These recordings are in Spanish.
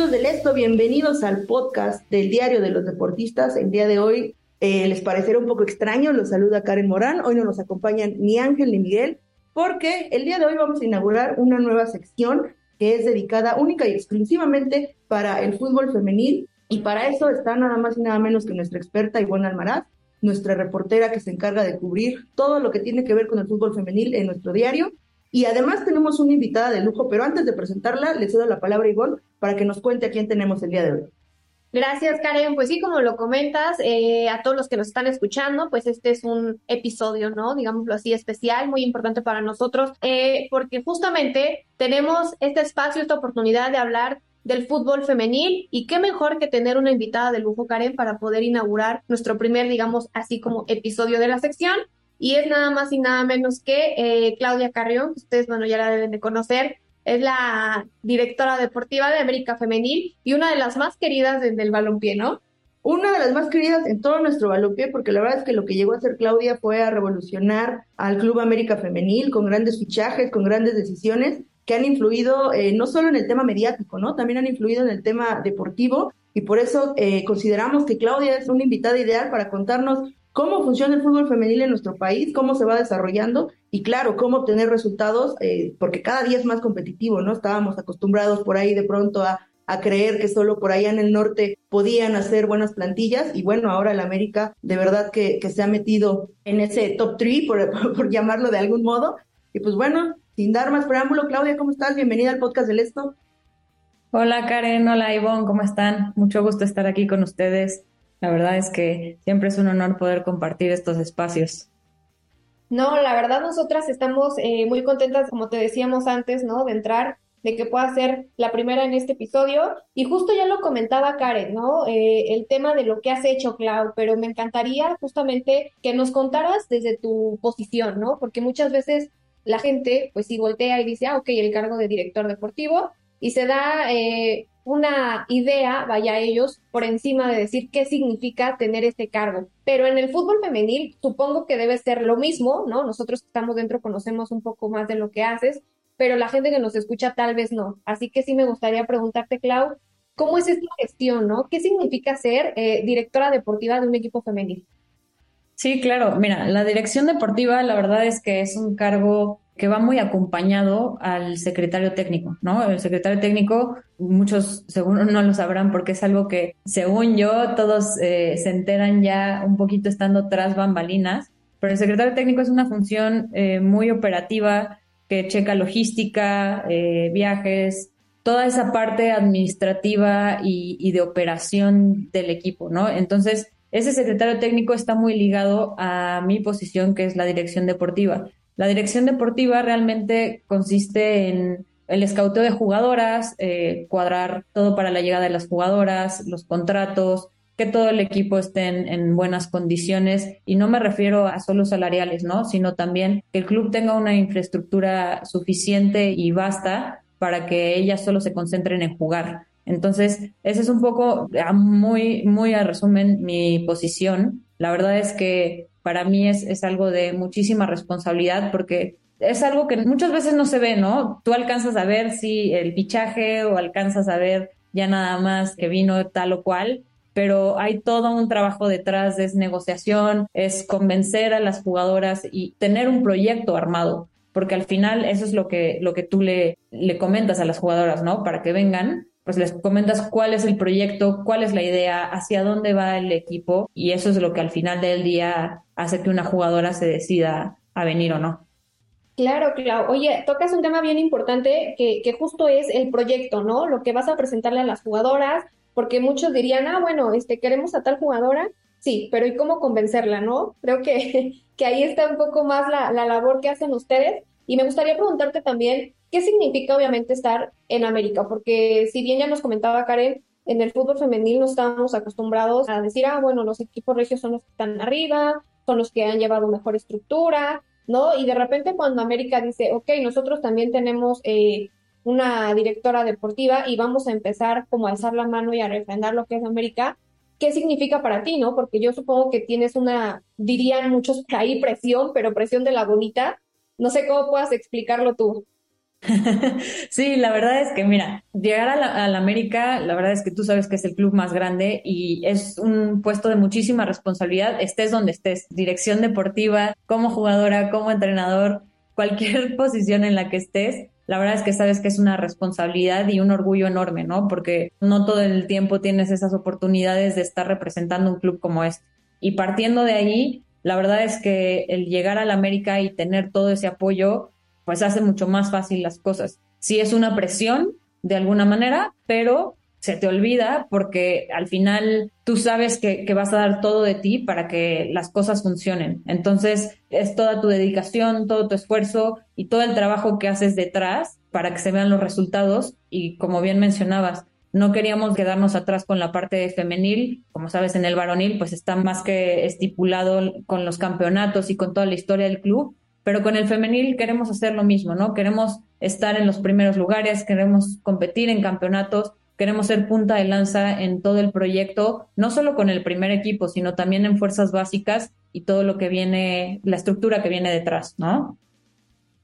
Amigos del Esto? Bienvenidos al podcast del Diario de los Deportistas. El día de hoy eh, les parecerá un poco extraño, los saluda Karen Morán. Hoy no nos acompañan ni Ángel ni Miguel, porque el día de hoy vamos a inaugurar una nueva sección que es dedicada única y exclusivamente para el fútbol femenil. Y para eso está nada más y nada menos que nuestra experta Ivonne Almaraz, nuestra reportera que se encarga de cubrir todo lo que tiene que ver con el fútbol femenil en nuestro diario. Y además tenemos una invitada de lujo, pero antes de presentarla, le cedo la palabra a Ivonne para que nos cuente a quién tenemos el día de hoy. Gracias, Karen. Pues sí, como lo comentas, eh, a todos los que nos están escuchando, pues este es un episodio, ¿no? Digámoslo así, especial, muy importante para nosotros, eh, porque justamente tenemos este espacio, esta oportunidad de hablar del fútbol femenil y qué mejor que tener una invitada de lujo, Karen, para poder inaugurar nuestro primer, digamos, así como episodio de la sección. Y es nada más y nada menos que eh, Claudia Carrión, que ustedes, bueno, ya la deben de conocer, es la directora deportiva de América Femenil y una de las más queridas desde el balompié, ¿no? Una de las más queridas en todo nuestro balompié, porque la verdad es que lo que llegó a hacer Claudia fue a revolucionar al Club América Femenil con grandes fichajes, con grandes decisiones que han influido eh, no solo en el tema mediático, ¿no? También han influido en el tema deportivo y por eso eh, consideramos que Claudia es una invitada ideal para contarnos cómo funciona el fútbol femenil en nuestro país, cómo se va desarrollando y claro, cómo obtener resultados, eh, porque cada día es más competitivo, ¿no? Estábamos acostumbrados por ahí de pronto a, a, creer que solo por allá en el norte podían hacer buenas plantillas y bueno, ahora el América de verdad que, que se ha metido en ese top 3, por, por llamarlo de algún modo. Y pues bueno, sin dar más preámbulo, Claudia, ¿cómo estás? Bienvenida al podcast del Esto. Hola Karen, hola Ivonne, ¿cómo están? Mucho gusto estar aquí con ustedes. La verdad es que siempre es un honor poder compartir estos espacios. No, la verdad nosotras estamos eh, muy contentas, como te decíamos antes, ¿no? De entrar, de que pueda ser la primera en este episodio. Y justo ya lo comentaba Karen, ¿no? Eh, el tema de lo que has hecho, Clau, pero me encantaría justamente que nos contaras desde tu posición, ¿no? Porque muchas veces la gente, pues sí voltea y dice, ah, ok, el cargo de director deportivo, y se da eh, una idea, vaya ellos, por encima de decir qué significa tener este cargo. Pero en el fútbol femenil supongo que debe ser lo mismo, ¿no? Nosotros que estamos dentro conocemos un poco más de lo que haces, pero la gente que nos escucha tal vez no. Así que sí me gustaría preguntarte, Clau, ¿cómo es esta gestión, ¿no? ¿Qué significa ser eh, directora deportiva de un equipo femenil? Sí, claro. Mira, la dirección deportiva, la verdad es que es un cargo que va muy acompañado al secretario técnico, ¿no? El secretario técnico, muchos seguro no lo sabrán porque es algo que, según yo, todos eh, se enteran ya un poquito estando tras bambalinas, pero el secretario técnico es una función eh, muy operativa que checa logística, eh, viajes, toda esa parte administrativa y, y de operación del equipo, ¿no? Entonces, ese secretario técnico está muy ligado a mi posición, que es la dirección deportiva. La dirección deportiva realmente consiste en el escauteo de jugadoras, eh, cuadrar todo para la llegada de las jugadoras, los contratos, que todo el equipo esté en, en, buenas condiciones y no me refiero a solo salariales, ¿no? Sino también que el club tenga una infraestructura suficiente y vasta para que ellas solo se concentren en jugar. Entonces, ese es un poco, muy, muy a resumen, mi posición. La verdad es que para mí es, es algo de muchísima responsabilidad porque es algo que muchas veces no se ve, ¿no? Tú alcanzas a ver si el fichaje o alcanzas a ver ya nada más que vino tal o cual, pero hay todo un trabajo detrás, es negociación, es convencer a las jugadoras y tener un proyecto armado, porque al final eso es lo que, lo que tú le, le comentas a las jugadoras, ¿no? Para que vengan, pues les comentas cuál es el proyecto, cuál es la idea, hacia dónde va el equipo y eso es lo que al final del día hace que una jugadora se decida a venir o no. Claro, claro. Oye, tocas un tema bien importante que, que justo es el proyecto, ¿no? Lo que vas a presentarle a las jugadoras, porque muchos dirían, ah, bueno, este, queremos a tal jugadora, sí, pero ¿y cómo convencerla, no? Creo que, que ahí está un poco más la, la labor que hacen ustedes. Y me gustaría preguntarte también, ¿qué significa obviamente estar en América? Porque si bien ya nos comentaba Karen, en el fútbol femenil no estábamos acostumbrados a decir, ah, bueno, los equipos regios son los que están arriba, son los que han llevado mejor estructura, ¿no? Y de repente cuando América dice, ok, nosotros también tenemos eh, una directora deportiva y vamos a empezar como a alzar la mano y a refrendar lo que es América, ¿qué significa para ti, no? Porque yo supongo que tienes una, dirían muchos ahí presión, pero presión de la bonita. No sé cómo puedas explicarlo tú. sí, la verdad es que, mira, llegar a la, América, la verdad es que tú sabes que es el club más grande y es un puesto de muchísima responsabilidad, estés donde estés, dirección deportiva, como jugadora, como entrenador, cualquier posición en la que estés, la verdad es que sabes que es una responsabilidad y un orgullo enorme, ¿no? Porque no todo el tiempo tienes esas oportunidades de estar representando un club como este. Y partiendo de ahí, la verdad es que el llegar a la América y tener todo ese apoyo, pues hace mucho más fácil las cosas. Sí es una presión de alguna manera, pero se te olvida porque al final tú sabes que, que, vas a dar todo de ti para que las cosas funcionen. Entonces es toda tu dedicación, todo tu esfuerzo y todo el trabajo que haces detrás para que se vean los resultados. Y como bien mencionabas, no queríamos quedarnos atrás con la parte femenil. Como sabes, en el varonil pues está más que estipulado con los campeonatos y con toda la historia del club. Pero con el femenil queremos hacer lo mismo, ¿no? Queremos estar en los primeros lugares, queremos competir en campeonatos, queremos ser punta de lanza en todo el proyecto, no solo con el primer equipo, sino también en fuerzas básicas y todo lo que viene, la estructura que viene detrás, ¿no?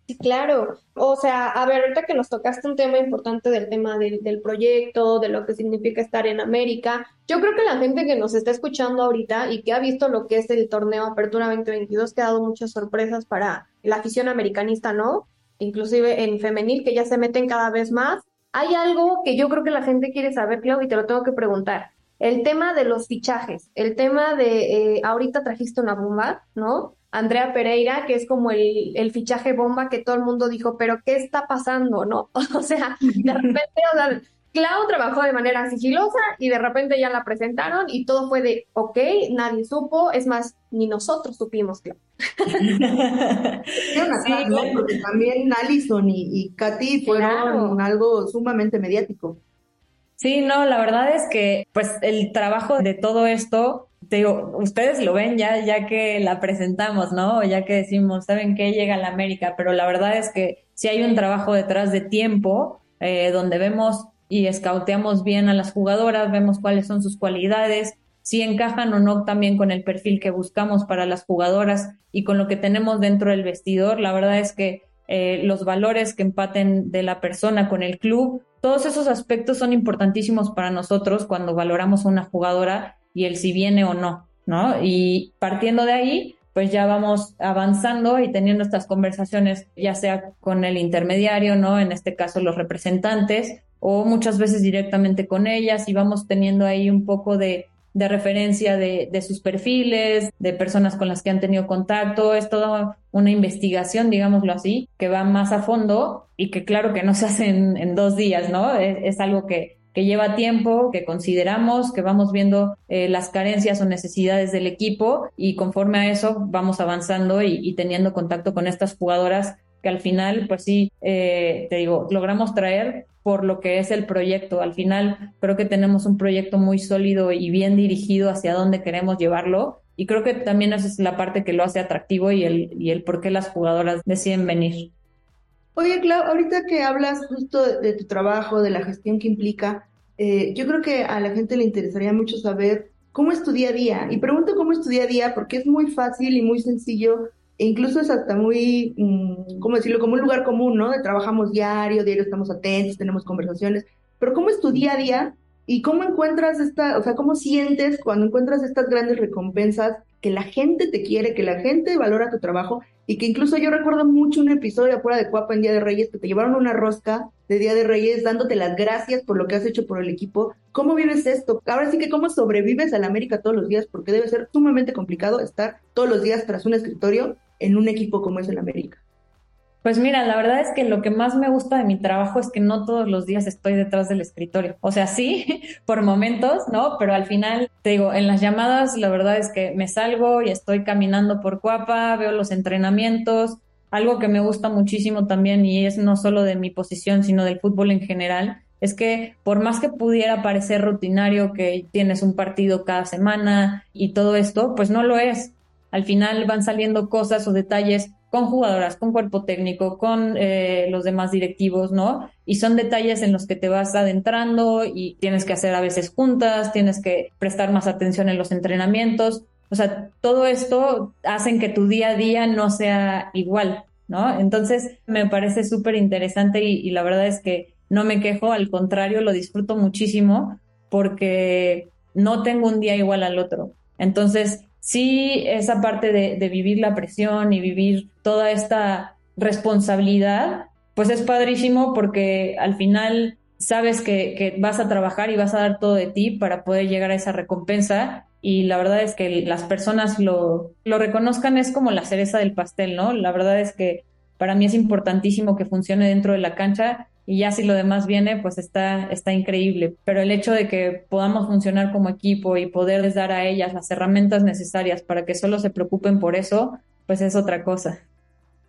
Sí, claro. O sea, a ver, ahorita que nos tocaste un tema importante del tema del, del, proyecto, de lo que significa estar en América, yo creo que la gente que nos está escuchando ahorita y que ha visto lo que es el torneo Apertura 2022, que ha dado muchas sorpresas para la afición americanista, ¿no? Inclusive en femenil, que ya se meten cada vez más. Hay algo que yo creo que la gente quiere saber, Clau, y te lo tengo que preguntar. El tema de los fichajes, el tema de, eh, ahorita trajiste una bomba, ¿no? Andrea Pereira, que es como el, el, fichaje bomba que todo el mundo dijo, pero ¿qué está pasando? ¿No? O sea, de repente, o sea, Clau trabajó de manera sigilosa y de repente ya la presentaron y todo fue de, ok, nadie supo, es más, ni nosotros supimos, Clau. sí, Porque también Alison y, y Katy fueron algo sumamente mediático. Sí, no, la verdad es que pues el trabajo de todo esto te digo, ustedes lo ven ya, ya que la presentamos, ¿no? Ya que decimos, ¿saben qué? Llega a la América, pero la verdad es que si hay un trabajo detrás de tiempo, eh, donde vemos y escauteamos bien a las jugadoras, vemos cuáles son sus cualidades, si encajan o no también con el perfil que buscamos para las jugadoras y con lo que tenemos dentro del vestidor. La verdad es que eh, los valores que empaten de la persona con el club, todos esos aspectos son importantísimos para nosotros cuando valoramos a una jugadora y el si viene o no, ¿no? Y partiendo de ahí, pues ya vamos avanzando y teniendo estas conversaciones, ya sea con el intermediario, ¿no? En este caso los representantes, o muchas veces directamente con ellas y vamos teniendo ahí un poco de, de referencia de, de, sus perfiles, de personas con las que han tenido contacto. Es toda una investigación, digámoslo así, que va más a fondo y que claro que no se hace en, en dos días, ¿no? es algo que, que lleva tiempo, que consideramos, que vamos viendo eh, las carencias o necesidades del equipo y conforme a eso vamos avanzando y, teniendo contacto con estas jugadoras que al final, pues sí, eh, te digo, logramos traer por lo que es el proyecto. Al final creo que tenemos un proyecto muy sólido y bien dirigido hacia dónde queremos llevarlo. Y creo que también esa es la parte que lo hace atractivo y el, y el por qué las jugadoras deciden venir. Oye, Clau, ahorita que hablas justo de, tu trabajo, de la gestión que implica, eh, yo creo que a la gente le interesaría mucho saber cómo es tu día a día. Y pregunto cómo es tu día a día porque es muy fácil y muy sencillo e incluso es hasta muy, mm, ¿cómo decirlo? Como un lugar común, ¿no? De trabajamos diario, diario estamos atentos, tenemos conversaciones. Pero ¿cómo es tu día a día ¿Y cómo encuentras esta, o sea, cómo sientes cuando encuentras estas grandes recompensas que la gente te quiere, que la gente valora tu trabajo y que incluso yo recuerdo mucho un episodio afuera de Cuapa en Día de Reyes que te llevaron una rosca de Día de Reyes dándote las gracias por lo que has hecho por el equipo. ¿Cómo vives esto? Ahora sí que cómo sobrevives a la América todos los días porque debe ser sumamente complicado estar todos los días tras un escritorio en un equipo como es el América. Pues mira, la verdad es que lo que más me gusta de mi trabajo es que no todos los días estoy detrás del escritorio. O sea, sí, por momentos, ¿no? Pero al final, te digo, en las llamadas, la verdad es que me salgo y estoy caminando por Cuapa, veo los entrenamientos. Algo que me gusta muchísimo también, y es no solo de mi posición, sino del fútbol en general, es que por más que pudiera parecer rutinario que tienes un partido cada semana y todo esto, pues no lo es. Al final van saliendo cosas o detalles con jugadoras, con cuerpo técnico, con eh, los demás directivos, ¿no? Y son detalles en los que te vas adentrando y tienes que hacer a veces juntas, tienes que prestar más atención en los entrenamientos. O sea, todo esto hace que tu día a día no sea igual, ¿no? Entonces, me parece súper interesante y la verdad es que no me quejo, al contrario, lo disfruto muchísimo porque no tengo un día igual al otro. Entonces, sí esa parte de, vivir la presión y vivir toda esta responsabilidad, pues es padrísimo porque al final sabes que, vas a trabajar y vas a dar todo de ti para poder llegar a esa recompensa y la verdad es que las personas lo, lo reconozcan es como la cereza del pastel, ¿no? La verdad es que para mí es importantísimo que funcione dentro de la cancha y ya si lo demás viene, pues está, está increíble. Pero el hecho de que podamos funcionar como equipo y poderles dar a ellas las herramientas necesarias para que solo se preocupen por eso, pues es otra cosa.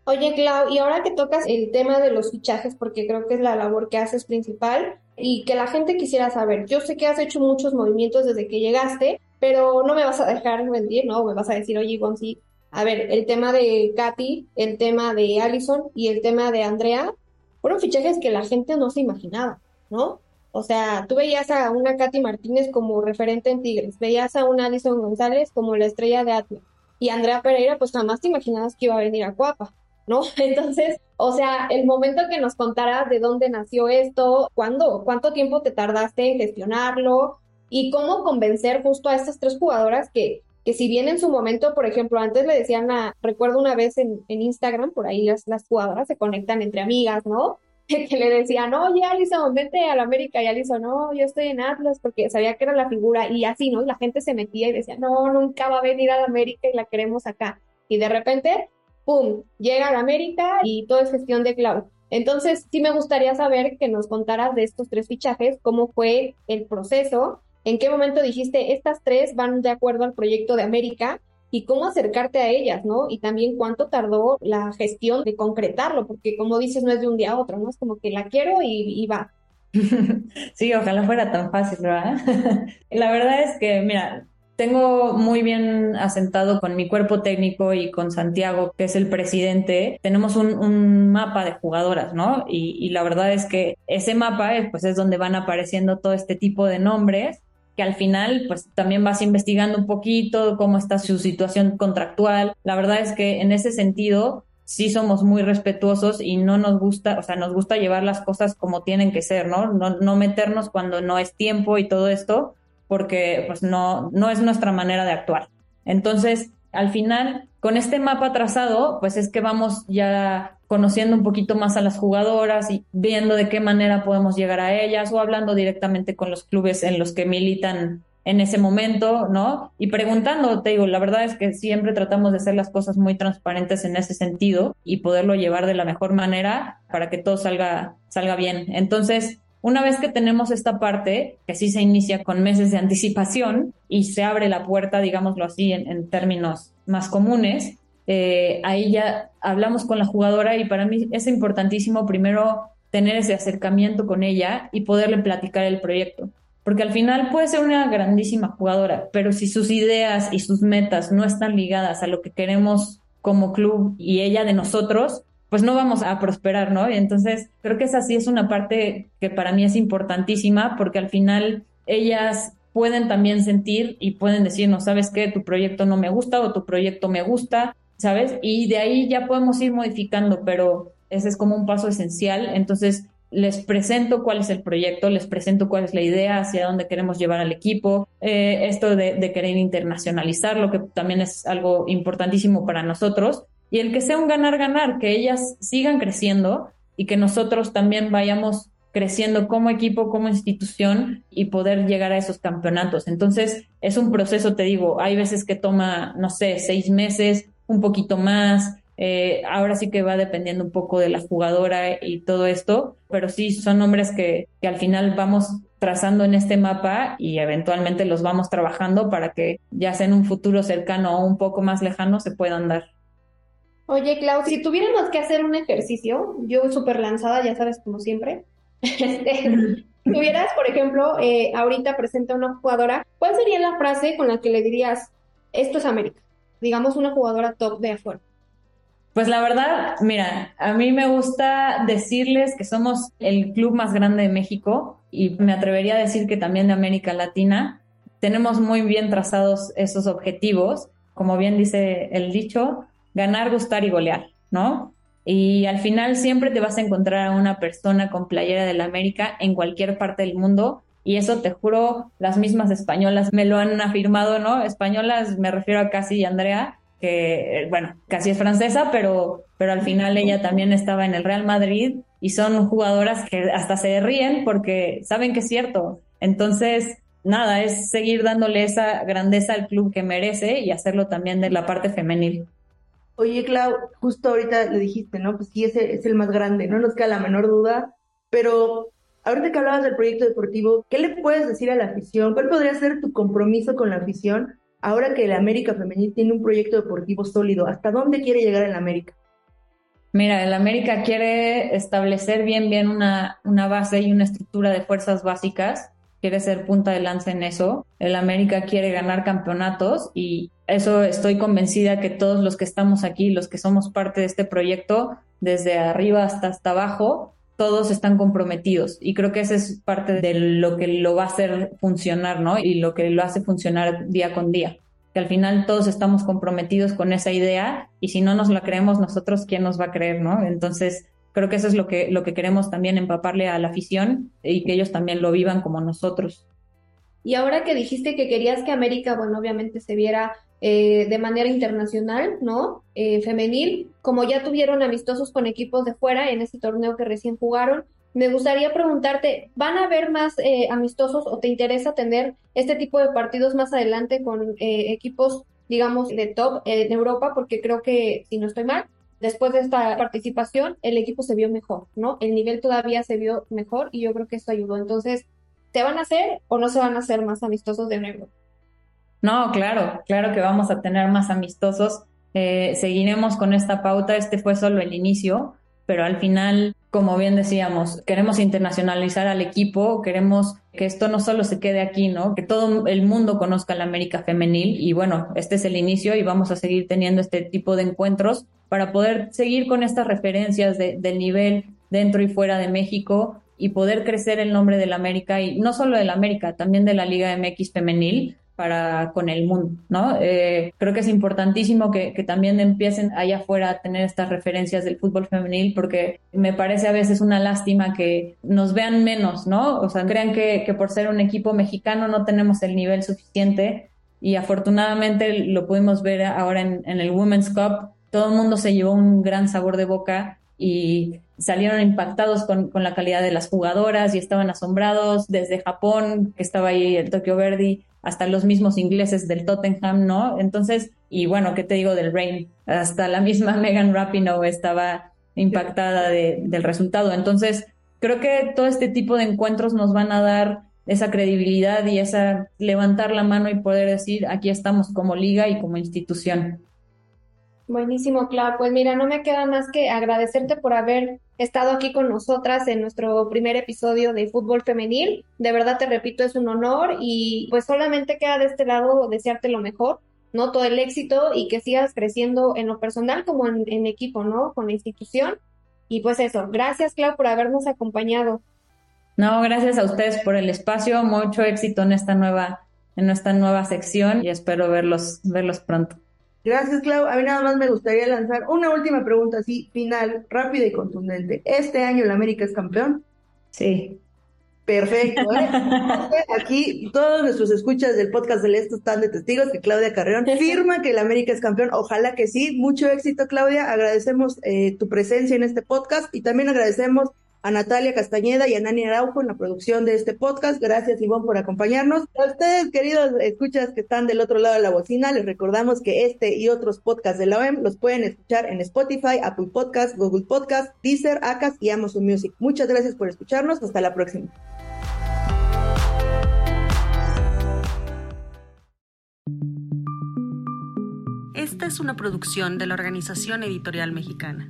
Oye, Clau, y ahora que tocas el tema de los fichajes, porque creo que es la labor que haces principal y que la gente quisiera saber, yo sé que has hecho muchos movimientos desde que llegaste, pero no me vas a dejar mentir, ¿no? Me vas a decir, oye, Ivonne, sí, a ver, el tema de Katy, el tema de Allison y el tema de Andrea, fueron fichajes que la gente no se imaginaba, ¿no? O sea, tú veías a una Katy Martínez como referente en Tigres, veías a una Alison González como la estrella de Atlas, y Andrea Pereira, pues jamás te imaginabas que iba a venir a Cuapa, ¿no? Entonces, o sea, el momento que nos contaras de dónde nació esto, cuándo, cuánto tiempo te tardaste en gestionarlo y cómo convencer justo a estas tres jugadoras que que si bien en su momento, por ejemplo, antes le decían a, recuerdo una vez en, Instagram, por ahí las, las jugadoras se conectan entre amigas, ¿no? que le decían, oye, Alison, vente al América, y Alison, no, yo estoy en Atlas, porque sabía que era la figura, y así, ¿no? La gente se metía y decía, no, nunca va a venir al América y la queremos acá. Y de repente, ¡pum!, llega al América y todo es gestión de Cloud. Entonces, sí me gustaría saber que nos contaras de estos tres fichajes, cómo fue el proceso ¿En qué momento dijiste, estas tres van de acuerdo al proyecto de América? y cómo acercarte a ellas, ¿no? Y también cuánto tardó la gestión de concretarlo, porque como dices, no es de un día a otro, ¿no? Es como que la quiero y, va. Sí, ojalá fuera tan fácil, ¿verdad? la verdad es que, mira, tengo muy bien asentado con mi cuerpo técnico y con Santiago, que es el presidente, tenemos un, mapa de jugadoras, ¿no? Y, y, la verdad es que ese mapa, pues es donde van apareciendo todo este tipo de nombres que al final pues también vas investigando un poquito cómo está su situación contractual. La verdad es que en ese sentido sí somos muy respetuosos y no nos gusta, o sea, nos gusta llevar las cosas como tienen que ser, ¿no? No, no meternos cuando no es tiempo y todo esto, porque pues no, no es nuestra manera de actuar. Entonces, al final, con este mapa trazado, pues es que vamos ya conociendo un poquito más a las jugadoras y viendo de qué manera podemos llegar a ellas o hablando directamente con los clubes en los que militan en ese momento, ¿no? Y preguntando, te digo, la verdad es que siempre tratamos de hacer las cosas muy transparentes en ese sentido y poderlo llevar de la mejor manera para que todo salga, salga bien. Entonces, una vez que tenemos esta parte, que sí se inicia con meses de anticipación y se abre la puerta, digámoslo así, en, en términos más comunes, eh, ahí ya hablamos con la jugadora y para mí es importantísimo primero tener ese acercamiento con ella y poderle platicar el proyecto. Porque al final puede ser una grandísima jugadora, pero si sus ideas y sus metas no están ligadas a lo que queremos como club y ella de nosotros, pues no vamos a prosperar, ¿no? Entonces creo que esa sí es una parte que para mí es importantísima porque al final ellas pueden también sentir y pueden decir, no sabes qué, tu proyecto no me gusta o tu proyecto me gusta ¿sabes? Y de ahí ya podemos ir modificando, pero ese es como un paso esencial. Entonces, les presento cuál es el proyecto, les presento cuál es la idea, hacia dónde queremos llevar al equipo, eh, esto de, de, querer internacionalizar, lo que también es algo importantísimo para nosotros, y el que sea un ganar-ganar, que ellas sigan creciendo y que nosotros también vayamos creciendo como equipo, como institución y poder llegar a esos campeonatos. Entonces, es un proceso, te digo, hay veces que toma, no sé, seis meses, un poquito más, eh, ahora sí que va dependiendo un poco de la jugadora y todo esto, pero sí son nombres que, que al final vamos trazando en este mapa y eventualmente los vamos trabajando para que ya sea en un futuro cercano o un poco más lejano se puedan dar. Oye, Clau, si tuviéramos que hacer un ejercicio, yo súper lanzada, ya sabes, como siempre, este, tuvieras, por ejemplo, eh, ahorita presenta una jugadora, ¿cuál sería la frase con la que le dirías, esto es América? Digamos una jugadora top de afuera. Pues la verdad, mira, a mí me gusta decirles que somos el club más grande de México y me atrevería a decir que también de América Latina. Tenemos muy bien trazados esos objetivos, como bien dice el dicho, ganar, gustar y golear, ¿no? Y al final siempre te vas a encontrar a una persona con playera del América en cualquier parte del mundo. Y eso te juro, las mismas españolas me lo han afirmado, ¿no? Españolas, me refiero a Casi y Andrea, que, bueno, casi es francesa, pero, pero al final ella también estaba en el Real Madrid y son jugadoras que hasta se ríen porque saben que es cierto. Entonces, nada, es seguir dándole esa grandeza al club que merece y hacerlo también de la parte femenil. Oye, Clau, justo ahorita le dijiste, ¿no? Pues sí, ese es el más grande, no nos queda la menor duda, pero ahorita que hablabas del proyecto deportivo, ¿qué le puedes decir a la afición? ¿Cuál podría ser tu compromiso con la afición ahora que el América Femenil tiene un proyecto deportivo sólido, ¿hasta dónde quiere llegar el América? Mira, el América quiere establecer bien, bien una, una base y una estructura de fuerzas básicas, quiere ser punta de lanza en eso. El América quiere ganar campeonatos y eso estoy convencida que todos los que estamos aquí, los que somos parte de este proyecto, desde arriba hasta hasta abajo, todos están comprometidos y creo que esa es parte de lo que lo va a hacer funcionar, ¿no? Y lo que lo hace funcionar día con día. Que al final todos estamos comprometidos con esa idea y si no nos la creemos nosotros, ¿quién nos va a creer, no? Entonces, creo que eso es lo que, lo que queremos también empaparle a la afición y que ellos también lo vivan como nosotros. Y ahora que dijiste que querías que América, bueno, obviamente se viera eh, de manera internacional, ¿no? Eh, femenil, como ya tuvieron amistosos con equipos de fuera en este torneo que recién jugaron. Me gustaría preguntarte, ¿van a haber más eh, amistosos o te interesa tener este tipo de partidos más adelante con equipos, digamos, de top en Europa? Porque creo que, si no estoy mal, después de esta participación, el equipo se vio mejor, ¿no? El nivel todavía se vio mejor y yo creo que esto ayudó. Entonces, ¿se van a hacer o no se van a hacer más amistosos de Europa? No, claro, claro que vamos a tener más amistosos. Eh, seguiremos con esta pauta. Este fue solo el inicio, pero al final, como bien decíamos, queremos internacionalizar al equipo, queremos que esto no solo se quede aquí, ¿no? Que todo el mundo conozca la América femenil y bueno, este es el inicio y vamos a seguir teniendo este tipo de encuentros para poder seguir con estas referencias del nivel dentro y fuera de México y poder crecer el nombre de la América y no solo de la América, también de la Liga MX femenil para con el mundo, ¿no? Eh, creo que es importantísimo que, que, también empiecen allá afuera a tener estas referencias del fútbol femenil porque me parece a veces una lástima que nos vean menos, ¿no? O sea, crean que, que por ser un equipo mexicano no tenemos el nivel suficiente y afortunadamente lo pudimos ver ahora en, en el Women's Cup, todo el mundo se llevó un gran sabor de boca y salieron impactados con, con, la calidad de las jugadoras y estaban asombrados desde Japón, que estaba ahí el Tokyo Verdi, hasta los mismos ingleses del Tottenham, ¿no? Entonces, y bueno, ¿qué te digo del Rain? Hasta la misma Megan Rapinoe estaba impactada de, del resultado. Entonces, creo que todo este tipo de encuentros nos van a dar esa credibilidad y esa levantar la mano y poder decir, aquí estamos como liga y como institución. Buenísimo, Clau. Pues mira, no me queda más que agradecerte por haber estado aquí con nosotras en nuestro primer episodio de fútbol femenil. De verdad te repito, es un honor y pues solamente queda de este lado desearte lo mejor, ¿no? Todo el éxito y que sigas creciendo en lo personal como en, equipo, ¿no? Con la institución. Y pues eso, gracias Clau por habernos acompañado. No, gracias a ustedes por el espacio, mucho éxito en esta nueva, en esta nueva sección y espero verlos, verlos pronto. Gracias, Clau. A mí nada más me gustaría lanzar una última pregunta así, final, rápida y contundente. ¿Este año el América es campeón? Sí. Perfecto. ¿eh? Aquí todos nuestros escuchas del podcast del Esto están de testigos que Claudia Carreón firma que el América es campeón. Ojalá que sí. Mucho éxito, Claudia. Agradecemos eh, tu presencia en este podcast y también agradecemos a Natalia Castañeda y a Nani Araujo en la producción de este podcast. Gracias, Ivonne, por acompañarnos. A ustedes, queridos escuchas que están del otro lado de la bocina, les recordamos que este y otros podcasts de la OEM los pueden escuchar en Spotify, Apple Podcasts, Google Podcasts, Deezer, Acas y Amazon Music. Muchas gracias por escucharnos. Hasta la próxima. Esta es una producción de la Organización Editorial Mexicana.